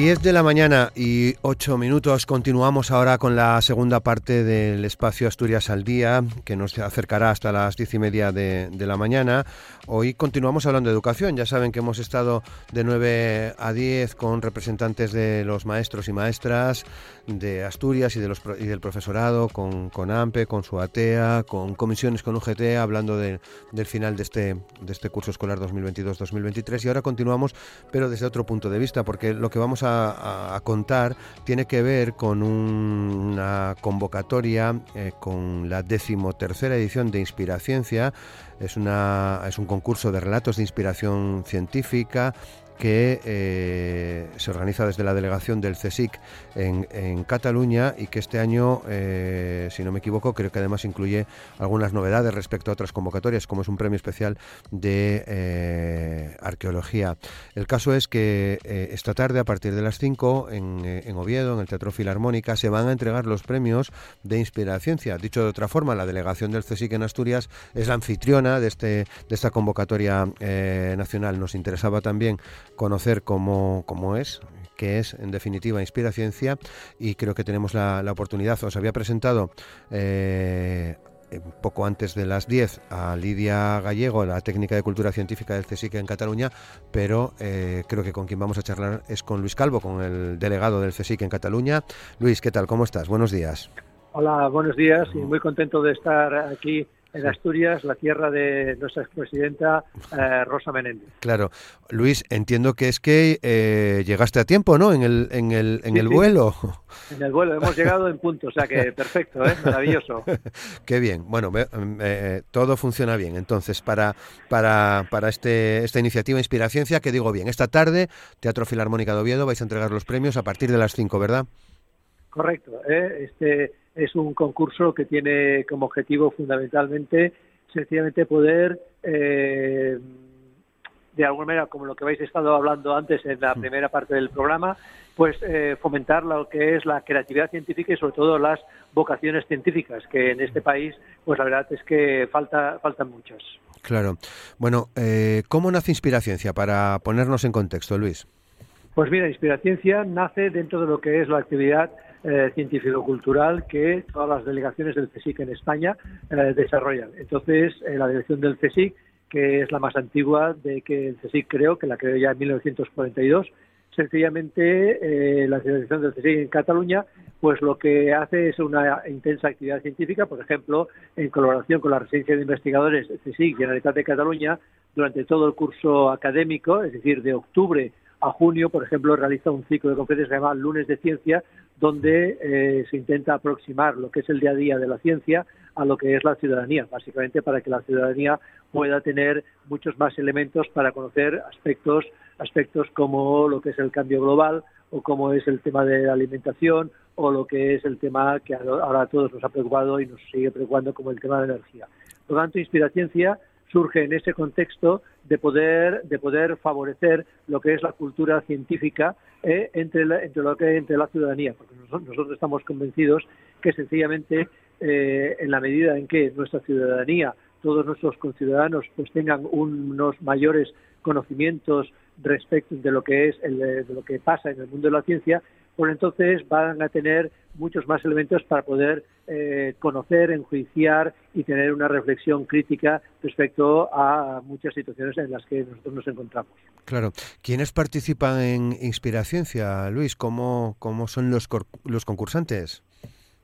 10 de la mañana y 8 minutos. Continuamos ahora con la segunda parte del espacio Asturias al Día, que nos acercará hasta las 10 y media de, la mañana. Hoy continuamos hablando de educación. Ya saben que hemos estado de 9 a 10 con representantes de los maestros y maestras de Asturias y, del profesorado, con, con AMPE, con su ATEA, con comisiones con UGT, hablando del final de este, de este curso escolar 2022-2023. Y ahora continuamos, pero desde otro punto de vista, porque lo que vamos a a, contar tiene que ver con una convocatoria eh, con la decimotercera edición de Inspiraciencia. Es, una, es un concurso de relatos de inspiración científica que eh, se organiza desde la delegación del CSIC en, Cataluña y que este año, eh, si no me equivoco, creo que además incluye algunas novedades respecto a otras convocatorias, como es un premio especial de eh, arqueología. El caso es que esta tarde, a partir de las 5, en, Oviedo, en el Teatro Filarmónica, se van a entregar los premios de Inspiraciencia. Dicho de otra forma, la delegación del CSIC en Asturias es la anfitriona de, este, de esta convocatoria nacional. Nos interesaba también conocer cómo, cómo es, que es en definitiva Inspiraciencia y creo que tenemos la, oportunidad, os había presentado eh, poco antes de las 10 a Lidia Gallego, la técnica de cultura científica del CSIC en Cataluña, pero eh, creo que con quien vamos a charlar es con Luis Calvo, con el delegado del CSIC en Cataluña. Luis, ¿qué tal? ¿Cómo estás? Buenos días. Hola, buenos días y muy contento de estar aquí en Asturias, la tierra de nuestra expresidenta eh, Rosa Menéndez. Claro. Luis, entiendo que es que eh, llegaste a tiempo, ¿no? En el, en el, en el vuelo. En el vuelo, hemos llegado en punto, o sea que perfecto, ¿eh? maravilloso. Qué bien. Bueno, eh, todo funciona bien. Entonces, para, para, para este, esta iniciativa Inspiraciencia, que digo bien, esta tarde, Teatro Filarmónica de Oviedo, vais a entregar los premios a partir de las 5, ¿verdad? Correcto. Este, es un concurso que tiene como objetivo fundamentalmente sencillamente poder eh, de alguna manera como lo que habéis estado hablando antes en la primera parte del programa pues eh, fomentar lo que es la creatividad científica y sobre todo las vocaciones científicas que en este país pues la verdad es que falta faltan muchas. Claro. Bueno eh, cómo nace Inspiraciencia para ponernos en contexto Luis. Pues mira Inspiraciencia nace dentro de lo que es la actividad eh, científico-cultural que todas las delegaciones del CSIC en España eh, desarrollan. Entonces, eh, la dirección del CSIC, que es la más antigua de que el CSIC creó, que la creó ya en 1942, sencillamente la dirección del CSIC en Cataluña, pues lo que hace es una intensa actividad científica, por ejemplo, en colaboración con la residencia de investigadores CSIC Generalitat de Cataluña, durante todo el curso académico, es decir, de octubre a junio, por ejemplo, realiza un ciclo de conferencias que se llama Lunes de Ciencia, donde eh, se intenta aproximar lo que es el día a día de la ciencia a lo que es la ciudadanía, básicamente para que la ciudadanía pueda tener muchos más elementos para conocer aspectos, aspectos como lo que es el cambio global o como es el tema de la alimentación o lo que es el tema que ahora a todos nos ha preocupado y nos sigue preocupando como el tema de la energía. Por lo tanto, Inspiraciencia surge en ese contexto de poder de poder favorecer lo que es la cultura científica eh, entre la, entre lo que entre la ciudadanía porque nosotros, estamos convencidos que sencillamente eh, en la medida en que nuestra ciudadanía todos nuestros conciudadanos pues tengan unos mayores conocimientos respecto de lo que es el, de lo que pasa en el mundo de la ciencia pues entonces van a tener muchos más elementos para poder eh, conocer, enjuiciar y tener una reflexión crítica respecto a muchas situaciones en las que nosotros nos encontramos. Claro. ¿Quiénes participan en Inspiraciencia, Luis? ¿Cómo, cómo son los, los concursantes?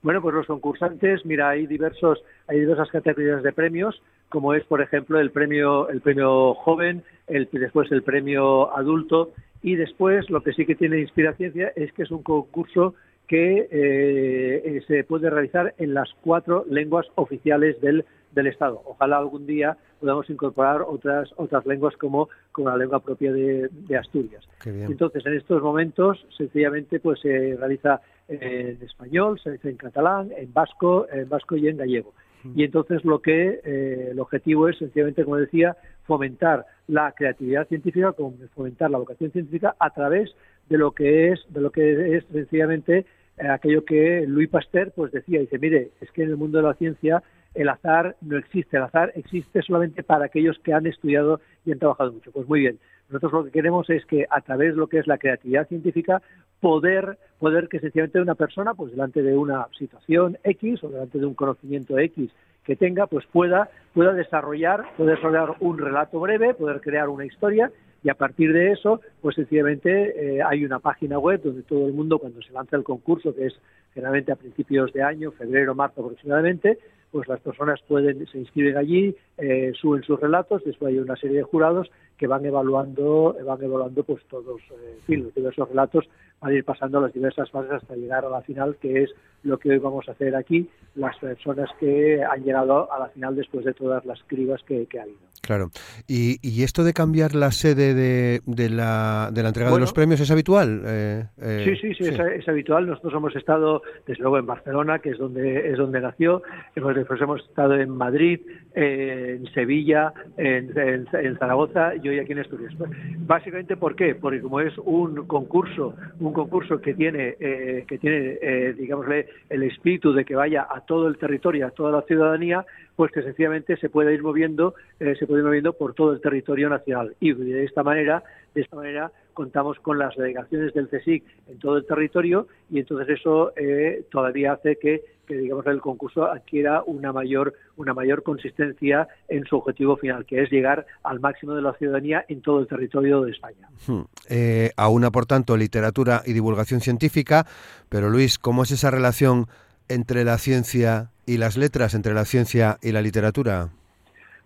Bueno, pues los concursantes, mira, hay diversos, hay diversas categorías de premios, como es, por ejemplo, el premio, el premio joven, el, después el premio adulto, y después lo que sí que tiene Inspiraciencia es que es un concurso que eh, se puede realizar en las cuatro lenguas oficiales del, del Estado. Ojalá algún día podamos incorporar otras otras lenguas como, como la lengua propia de, Asturias. Entonces, en estos momentos, sencillamente, pues se realiza en español, se realiza en catalán, en vasco, en vasco y en gallego. Y entonces lo que eh, el objetivo es sencillamente, como decía, fomentar la creatividad científica, fomentar la vocación científica a través de lo que es de lo que es sencillamente eh, aquello que Louis Pasteur pues decía. Dice mire es que en el mundo de la ciencia el azar no existe. El azar existe solamente para aquellos que han estudiado y han trabajado mucho pues muy bien. Nosotros lo que queremos es que a través de lo que es la creatividad científica poder poder que sencillamente una persona pues delante de una situación X o delante de un conocimiento X que tenga pues pueda pueda desarrollar pueda desarrollar un relato breve poder crear una historia y a partir de eso, pues sencillamente eh, hay una página web donde todo el mundo, cuando se lanza el concurso, que es generalmente a principios de año, febrero, marzo aproximadamente, pues las personas pueden se inscriben allí, eh, suben sus relatos, después hay una serie de jurados que van evaluando, van evaluando pues todos eh, los diversos relatos van a ir pasando las diversas fases hasta llegar a la final, que es lo que hoy vamos a hacer aquí, las personas que han llegado a la final después de todas las cribas que, ha habido. Claro. ¿Y, ¿Y, esto de cambiar la sede de, de, la, de la entrega de los premios es habitual? Eh, eh, sí, sí, sí, Es, habitual. Nosotros hemos estado, desde luego, en Barcelona, que es donde es donde nació. Hemos, después hemos estado en Madrid, en Sevilla, en, en, Zaragoza y hoy aquí en Asturias. Básicamente, ¿por qué? Porque como es un concurso, un concurso que tiene, eh, que tiene, eh, digámosle, el espíritu de que vaya a todo el territorio, a toda la ciudadanía, pues que sencillamente se puede ir moviendo, eh, se puede ir moviendo por todo el territorio nacional. Y de esta manera, de esta manera contamos con las delegaciones del CSIC en todo el territorio y entonces eso eh, todavía hace que, digamos el concurso adquiera una mayor una mayor consistencia en su objetivo final, que es llegar al máximo de la ciudadanía en todo el territorio de España. Hmm. Eh, aúna, por tanto, literatura y divulgación científica, pero Luis, ¿cómo es esa relación entre la ciencia y las letras, entre la ciencia y la literatura?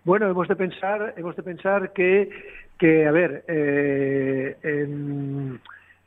Bueno, hemos de pensar, hemos de pensar que, que a ver, eh,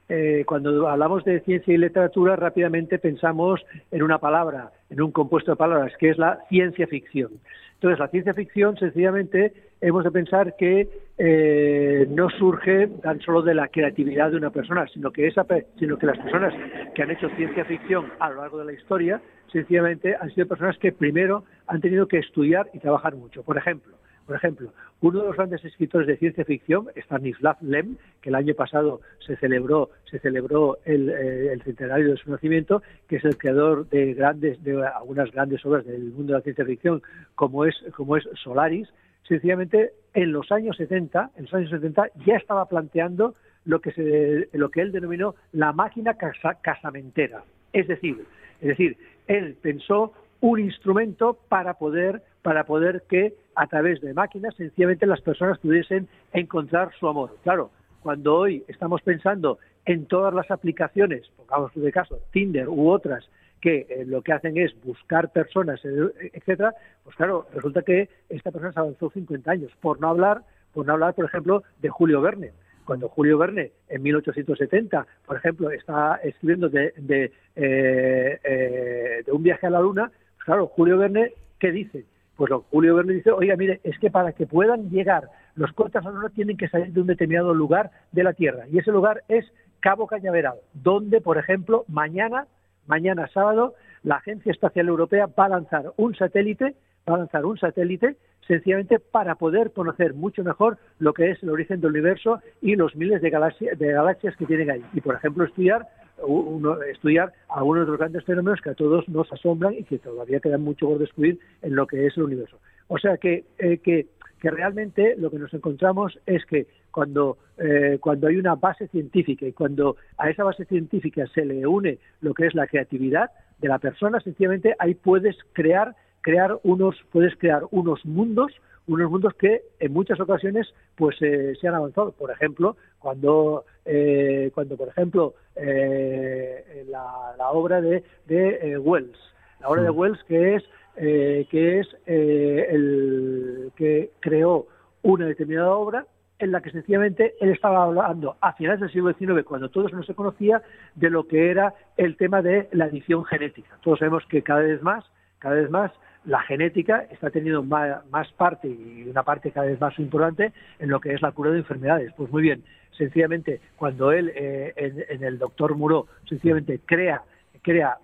eh, cuando hablamos de ciencia y literatura, rápidamente pensamos en una palabra, en un compuesto de palabras, que es la ciencia ficción. Entonces, la ciencia ficción, sencillamente, hemos de pensar que eh, no surge tan solo de la creatividad de una persona, sino que, esa, sino que las personas que han hecho ciencia ficción a lo largo de la historia sencillamente han sido personas que primero han tenido que estudiar y trabajar mucho. Por ejemplo, por ejemplo, uno de los grandes escritores de ciencia ficción, Stanislav Lem, que el año pasado se celebró, se celebró el, eh, centenario de su nacimiento, que es el creador de grandes, de algunas grandes obras del mundo de la ciencia ficción, como es, como es Solaris, sencillamente en los años 70, en los años 70 ya estaba planteando lo que se, lo que él denominó la máquina casamentera, es decir, es decir, él pensó un instrumento para poder para poder que a través de máquinas sencillamente las personas pudiesen encontrar su amor. Claro, cuando hoy estamos pensando en todas las aplicaciones, pongamos de caso Tinder u otras que eh, lo que hacen es buscar personas, eh, etcétera, pues claro, resulta que esta persona se avanzó 50 años, por no hablar, por no hablar, por ejemplo, de Julio Verne. Cuando Julio Verne, en 1870, por ejemplo, está escribiendo de, de, eh, un viaje a la Luna, claro, Julio Verne, ¿qué dice? Pues lo Julio Verne dice, oiga, mire, es que para que puedan llegar los cohetes Luna tienen que salir de un determinado lugar de la Tierra. Y ese lugar es Cabo Cañaveral, donde, por ejemplo, mañana, mañana sábado, la Agencia Espacial Europea va a lanzar un satélite, va a lanzar un satélite sencillamente para poder conocer mucho mejor lo que es el origen del universo y los miles de, de galaxias que tienen ahí. Y, por ejemplo, estudiar uno, estudiar algunos de los grandes fenómenos que a todos nos asombran y que todavía quedan mucho por descubrir en lo que es el universo. O sea que, eh, que que realmente lo que nos encontramos es que cuando, eh, cuando hay una base científica y cuando a esa base científica se le une lo que es la creatividad de la persona, sencillamente ahí puedes crear, crear unos, puedes crear unos mundos, unos mundos que en muchas ocasiones pues eh, se han avanzado. Por ejemplo, cuando, eh, cuando por ejemplo, la, obra de, de Wells, la obra de Wells que es eh, que es eh, el que creó una determinada obra en la que sencillamente él estaba hablando a finales del siglo XIX, cuando todo eso no se conocía, de lo que era el tema de la edición genética. Todos sabemos que cada vez más, cada vez más la genética está teniendo más, parte y una parte cada vez más importante en lo que es la cura de enfermedades. Pues muy bien, sencillamente cuando él eh, en, el doctor Muro sencillamente crea crea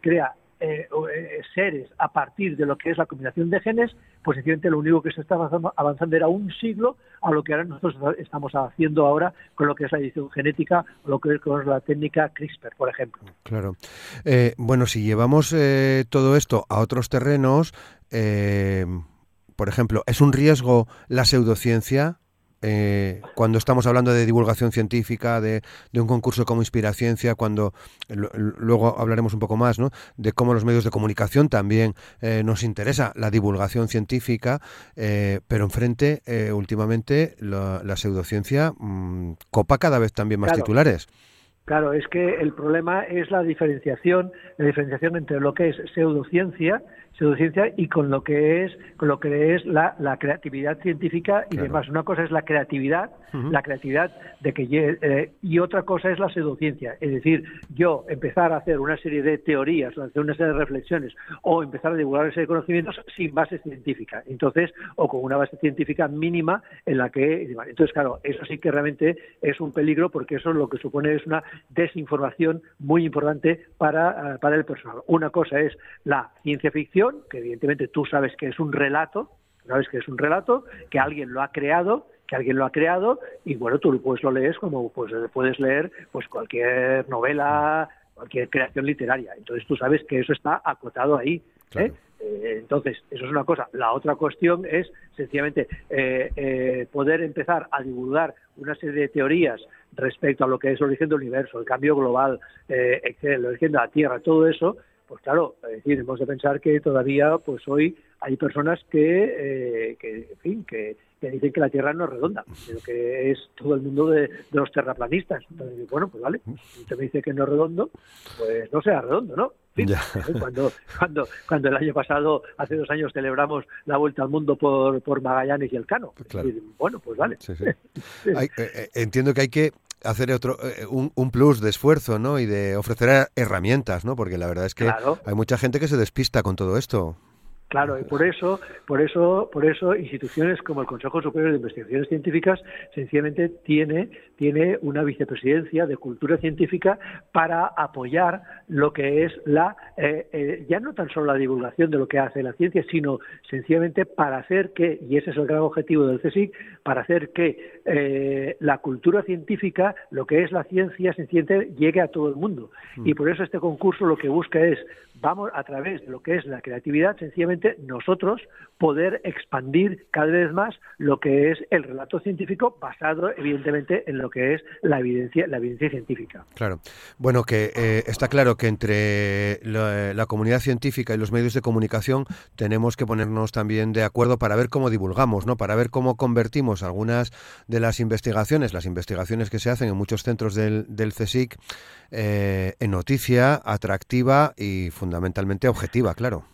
crea eh, eh, seres a partir de lo que es la combinación de genes, pues evidentemente lo único que se estaba avanzando, era un siglo a lo que ahora nosotros estamos haciendo ahora con lo que es la edición genética lo que es con la técnica CRISPR, por ejemplo. Claro. Eh, bueno, si llevamos todo esto a otros terrenos, por ejemplo, ¿es un riesgo la pseudociencia? Eh, cuando estamos hablando de divulgación científica, de, un concurso como Inspiraciencia, cuando luego hablaremos un poco más, ¿no? De cómo los medios de comunicación también eh, nos interesa la divulgación científica, eh, pero enfrente, últimamente, la, pseudociencia mm, copa cada vez también más titulares. Claro, es que el problema es la diferenciación, la diferenciación entre lo que es pseudociencia pseudociencia y con lo que es con lo que es la, la creatividad científica y demás. Una cosa es la creatividad, la creatividad de que eh, y otra cosa es la pseudociencia. Es decir, yo empezar a hacer una serie de teorías, hacer una serie de reflexiones o empezar a divulgar ese conocimientos sin base científica. Entonces, o con una base científica mínima en la que entonces claro, eso sí que realmente es un peligro porque eso lo que supone es una desinformación muy importante para, eh, para el personal. Una cosa es la ciencia ficción que evidentemente tú sabes que es un relato, sabes que es un relato, que alguien lo ha creado, que alguien lo ha creado, y bueno, tú pues lo lees como pues puedes leer pues cualquier novela, cualquier creación literaria. Entonces tú sabes que eso está acotado ahí. ¿eh? Eh, entonces, eso es una cosa. La otra cuestión es sencillamente eh, poder empezar a divulgar una serie de teorías respecto a lo que es el origen del universo, el cambio global, el origen de la Tierra, todo eso, pues claro, es decir, hemos de pensar que todavía, pues hoy hay personas que, eh, que en fin, que, dicen que la Tierra no es redonda, sino que es todo el mundo de, los terraplanistas. Entonces, bueno, pues vale, si usted me dice que no es redondo, pues no sea redondo, ¿no? cuando, cuando, cuando el año pasado, hace dos años, celebramos la vuelta al mundo por, por Magallanes y el Cano. bueno, pues vale. Eh, eh, entiendo que hay que hacer otro eh, un, plus de esfuerzo, ¿no? Y de ofrecer herramientas, ¿no? Porque la verdad es que hay mucha gente que se despista con todo esto. Claro, y por eso, por eso, por eso instituciones como el Consejo Superior de Investigaciones Científicas sencillamente tiene, tiene una vicepresidencia de cultura científica para apoyar lo que es la, eh, eh, ya no tan solo la divulgación de lo que hace la ciencia, sino sencillamente para hacer que, y ese es el gran objetivo del CSIC, para hacer que eh, la cultura científica, lo que es la ciencia, sencillamente llegue a todo el mundo. Mm. Y por eso este concurso lo que busca es, vamos a través de lo que es la creatividad, sencillamente nosotros poder expandir cada vez más lo que es el relato científico basado evidentemente en lo que es la evidencia la evidencia científica. Claro. Bueno, que eh, está claro que entre la, comunidad científica y los medios de comunicación tenemos que ponernos también de acuerdo para ver cómo divulgamos, ¿no? Para ver cómo convertimos algunas de las investigaciones, las investigaciones que se hacen en muchos centros del, del CSIC eh, en noticia atractiva y fundamentalmente objetiva, claro.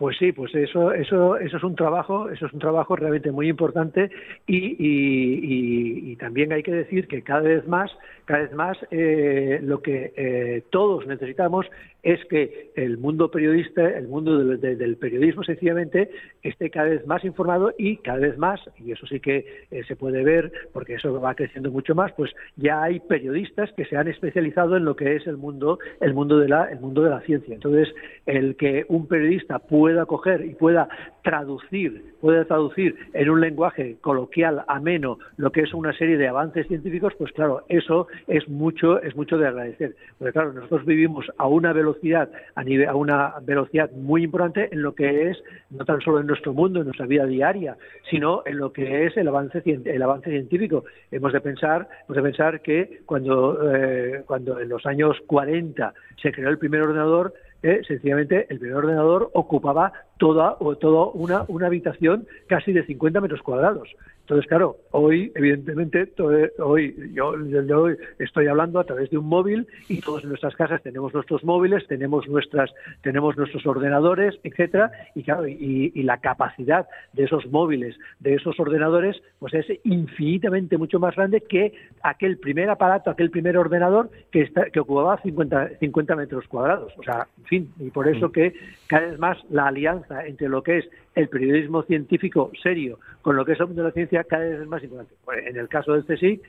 Pues sí, pues eso, eso, eso es un trabajo, eso es un trabajo realmente muy importante y, y, también hay que decir que cada vez más, cada vez más eh, lo que eh, todos necesitamos es que el mundo periodista, el mundo del, periodismo sencillamente esté cada vez más informado y cada vez más, y eso sí que eh, se puede ver porque eso va creciendo mucho más, pues ya hay periodistas que se han especializado en lo que es el mundo, el mundo de la, el mundo de la ciencia. Entonces, el que un periodista pueda coger y pueda traducir, pueda traducir en un lenguaje coloquial, ameno, lo que es una serie de avances científicos, pues claro, eso es mucho, es mucho de agradecer. Porque claro, nosotros vivimos a una velocidad a, nivel, a una velocidad muy importante en lo que es, no tan solo en nuestro mundo, en nuestra vida diaria, sino en lo que es el avance, el avance científico. Hemos de pensar, hemos de pensar que cuando, eh, cuando en los años 40 se creó el primer ordenador, eh, sencillamente el primer ordenador ocupaba toda, o toda una, una habitación casi de 50 metros cuadrados. Entonces, claro, hoy, evidentemente, hoy yo, estoy hablando a través de un móvil y todos en nuestras casas tenemos nuestros móviles, tenemos nuestras, tenemos nuestros ordenadores, etcétera, y claro, y, la capacidad de esos móviles, de esos ordenadores, pues es infinitamente mucho más grande que aquel primer aparato, aquel primer ordenador que, está, que ocupaba 50, 50 metros cuadrados. O sea, en fin, y por eso mm. que cada vez más la alianza entre lo que es el periodismo científico serio con lo que es el mundo de la ciencia cada vez es más importante. Pues, en el caso del CSIC,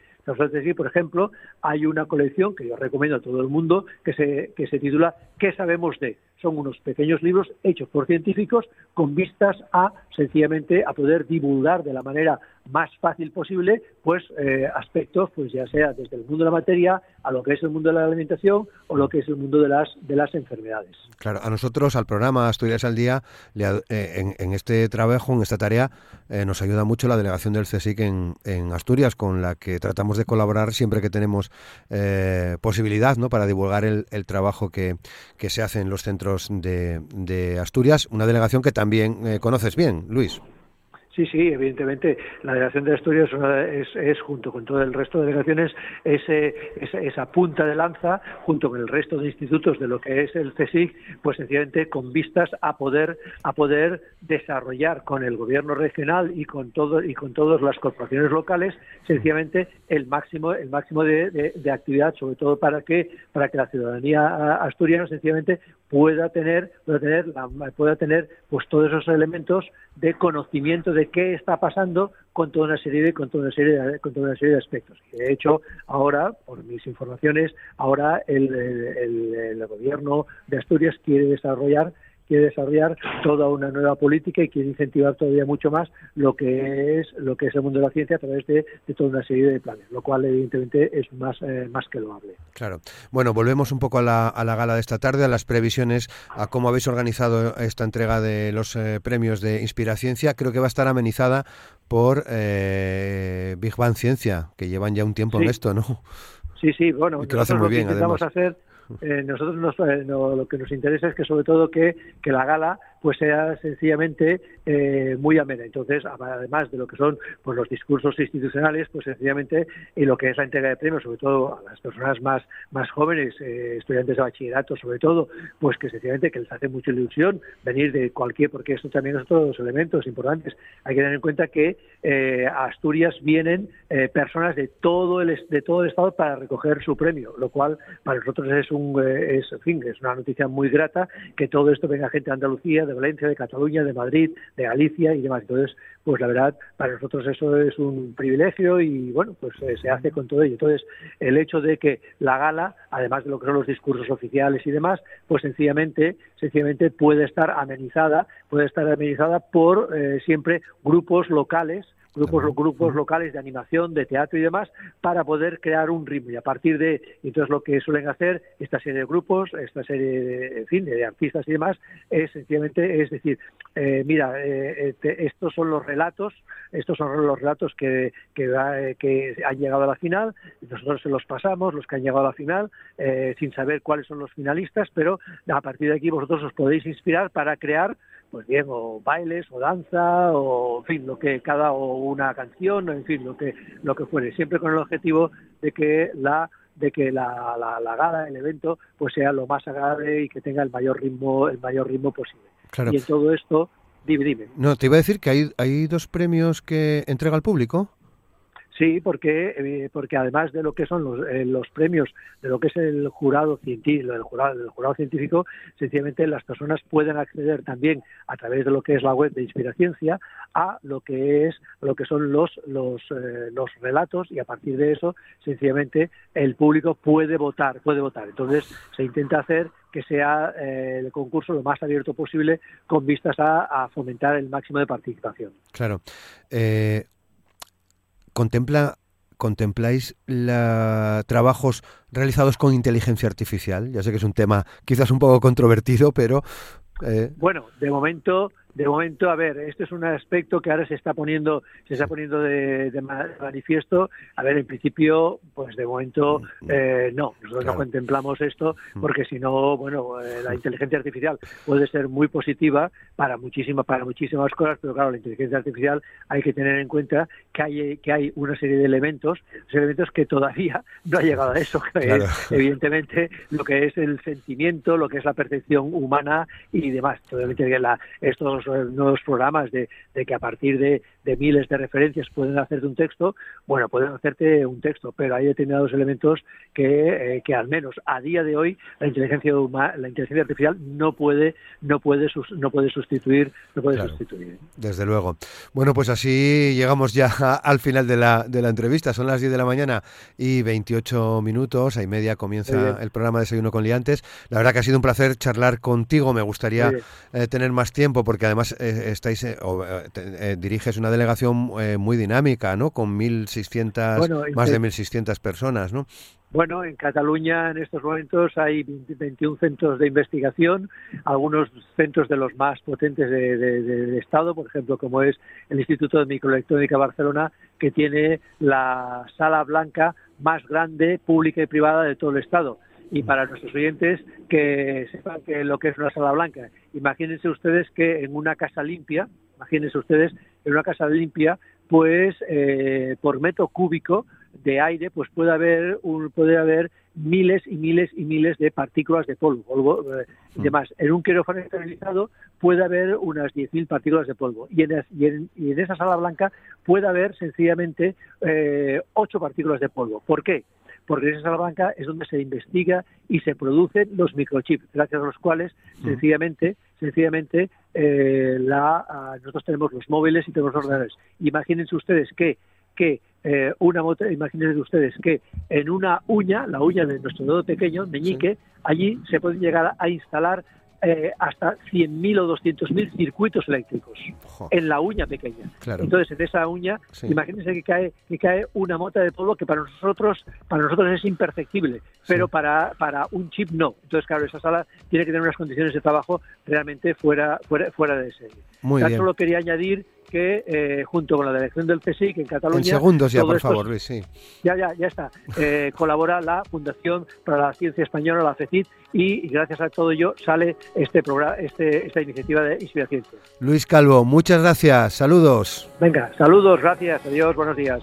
por ejemplo, hay una colección que yo recomiendo a todo el mundo que se, que se titula ¿Qué sabemos de? Son unos pequeños libros hechos por científicos con vistas a sencillamente a poder divulgar de la manera más fácil posible pues eh, aspectos pues ya sea desde el mundo de la materia a lo que es el mundo de la alimentación o lo que es el mundo de las de las enfermedades. Claro a nosotros al programa Asturias al día eh, en, este trabajo en esta tarea eh, nos ayuda mucho la delegación del CSIC en, en, Asturias con la que tratamos de colaborar siempre que tenemos posibilidad no para divulgar el, el trabajo que, que, se hace en los centros de, Asturias una delegación que también conoces bien Luis Sí, sí, evidentemente la delegación de Asturias es, es, junto con todo el resto de delegaciones ese, esa, punta de lanza junto con el resto de institutos de lo que es el CSIC, pues sencillamente con vistas a poder a poder desarrollar con el gobierno regional y con todo y con todas las corporaciones locales sencillamente el máximo el máximo de, de actividad, sobre todo para que para que la ciudadanía asturiana sencillamente pueda tener pueda tener pueda tener pues todos esos elementos de conocimiento de qué está pasando con toda una serie de con toda una serie de, con toda una serie de aspectos. De hecho ahora por mis informaciones ahora el, el gobierno de Asturias quiere desarrollar quiere desarrollar toda una nueva política y quiere incentivar todavía mucho más lo que es lo que es el mundo de la ciencia a través de, toda una serie de planes, lo cual evidentemente es más eh, más que loable. Claro. Bueno, volvemos un poco a la, a la gala de esta tarde, a las previsiones, a cómo habéis organizado esta entrega de los eh, premios de Inspiraciencia. Creo que va a estar amenizada por eh, Big Bang Ciencia, que llevan ya un tiempo en esto, ¿no? Sí, sí, bueno, que lo hacen muy bien, intentamos hacer eh, nosotros eh, lo que nos interesa es que sobre todo que, que la gala pues sea sencillamente eh, muy amena. Entonces, además de lo que son pues los discursos institucionales, pues sencillamente y lo que es la entrega de premios, sobre todo a las personas más más jóvenes, eh, estudiantes de bachillerato, sobre todo, pues que sencillamente que les hace mucha ilusión venir de cualquier, porque esto también es otro de los elementos importantes. Hay que tener en cuenta que eh, a Asturias vienen personas de todo el de todo el estado para recoger su premio, lo cual para nosotros es un es, en fin, es una noticia muy grata que todo esto venga gente de Andalucía, de Valencia, de Cataluña, de Madrid, de Galicia y demás. Entonces, pues la verdad, para nosotros eso es un privilegio y bueno, pues eh, se hace con todo ello. Entonces, el hecho de que la gala, además de lo que son los discursos oficiales y demás, pues sencillamente, sencillamente puede estar amenizada, puede estar amenizada por eh, siempre grupos locales grupos, grupos locales de animación, de teatro y demás, para poder crear un ritmo. Y a partir de, entonces lo que suelen hacer esta serie de grupos, esta serie de, en fin, de artistas y demás, es sencillamente, es decir, eh, mira, eh, este, estos son los relatos, estos son los relatos que, que, que, han llegado a la final, nosotros se los pasamos, los que han llegado a la final, eh, sin saber cuáles son los finalistas, pero a partir de aquí vosotros os podéis inspirar para crear pues bien, o bailes, o danza, o en fin, lo que cada, o una canción, en fin, lo que, lo que fuere, siempre con el objetivo de que la de que la, la, gala, el evento, pues sea lo más agradable y que tenga el mayor ritmo, el mayor ritmo posible. Y en todo esto, dime, dime. No, te iba a decir que hay, hay dos premios que entrega al público. Sí, porque, eh, porque además de lo que son los, eh, los, premios, de lo que es el jurado científico, el jurado, el jurado científico, sencillamente las personas pueden acceder también a través de lo que es la web de Inspiraciencia a lo que es lo que son los los, eh, los relatos y a partir de eso sencillamente el público puede votar, puede votar. Entonces se intenta hacer que sea el concurso lo más abierto posible con vistas a, fomentar el máximo de participación. Claro. Contempla contempláis la, trabajos realizados con inteligencia artificial? Ya sé que es un tema quizás un poco controvertido, pero... Eh, bueno, de momento, de momento, a ver, este es un aspecto que ahora se está poniendo, se está poniendo de, manifiesto. A ver, en principio, pues de momento mm, mm. eh, no, nosotros no contemplamos esto mm. porque si no, bueno, eh, la inteligencia artificial puede ser muy positiva para muchísimas, para muchísimas cosas, pero claro, la inteligencia artificial hay que tener en cuenta que hay, que hay una serie de elementos, elementos que todavía no ha llegado a eso, que es evidentemente lo que es el sentimiento, lo que es la percepción humana y demás. Obviamente la, estos nuevos programas de, que a partir de, miles de referencias pueden hacerte un texto, bueno, pueden hacerte un texto, pero hay determinados elementos que, eh, que al menos a día de hoy la inteligencia la inteligencia artificial no puede no puede no puede sustituir no puede sustituir. Desde luego. Bueno, pues así llegamos ya al final de la, de la entrevista. Son las 10 de la mañana y 28 minutos, a y media comienza el programa Desayuno con Liantes. La verdad que ha sido un placer charlar contigo. Me gustaría eh, tener más tiempo porque además eh, estáis eh, eh, diriges una delegación muy dinámica, ¿no? Con 1.600, más de 1.600 personas, ¿no? Bueno, en Cataluña en estos momentos hay 21 centros de investigación, algunos centros de los más potentes del Estado, por ejemplo, como es el Instituto de Microelectrónica Barcelona, que tiene la sala blanca más grande, pública y privada de todo el Estado y para nuestros oyentes que sepan que lo que es una sala blanca. Imagínense ustedes que en una casa limpia, imagínense ustedes en una casa limpia, pues eh, por metro cúbico de aire, pues puede haber un, puede haber miles y miles y miles de partículas de polvo, polvo eh, y mm. demás. En un quirófano esterilizado puede haber unas 10.000 partículas de polvo y en, y, en, esa sala blanca puede haber sencillamente eh, 8 partículas de polvo. ¿Por qué? Porque en esa sala blanca es donde se investiga y se producen los microchips, gracias a los cuales sencillamente, sencillamente eh, la, nosotros tenemos los móviles y tenemos los ordenadores. Imagínense ustedes que que eh, una moto, imagínense ustedes que en una uña, la uña de nuestro dedo pequeño, meñique, allí se pueden llegar a instalar eh, hasta 100.000 o 200.000 circuitos eléctricos en la uña pequeña. Entonces, en esa uña, imagínense que cae, que cae una mota de polvo que para nosotros, para nosotros es imperceptible, pero para, para un chip no. Entonces, claro, esa sala tiene que tener unas condiciones de trabajo realmente fuera, fuera, fuera de serie. Muy bien. Solo quería añadir que eh, junto con la dirección del CSIC en Cataluña... En segundos ya, por favor, Luis, sí. Ya, ya, ya está. Eh, colabora la Fundación para la Ciencia Española, la FECIT, y gracias a todo ello sale este programa, este, esta iniciativa de Inspiración. Luis Calvo, muchas gracias, saludos. Venga, saludos, gracias, adiós, buenos días.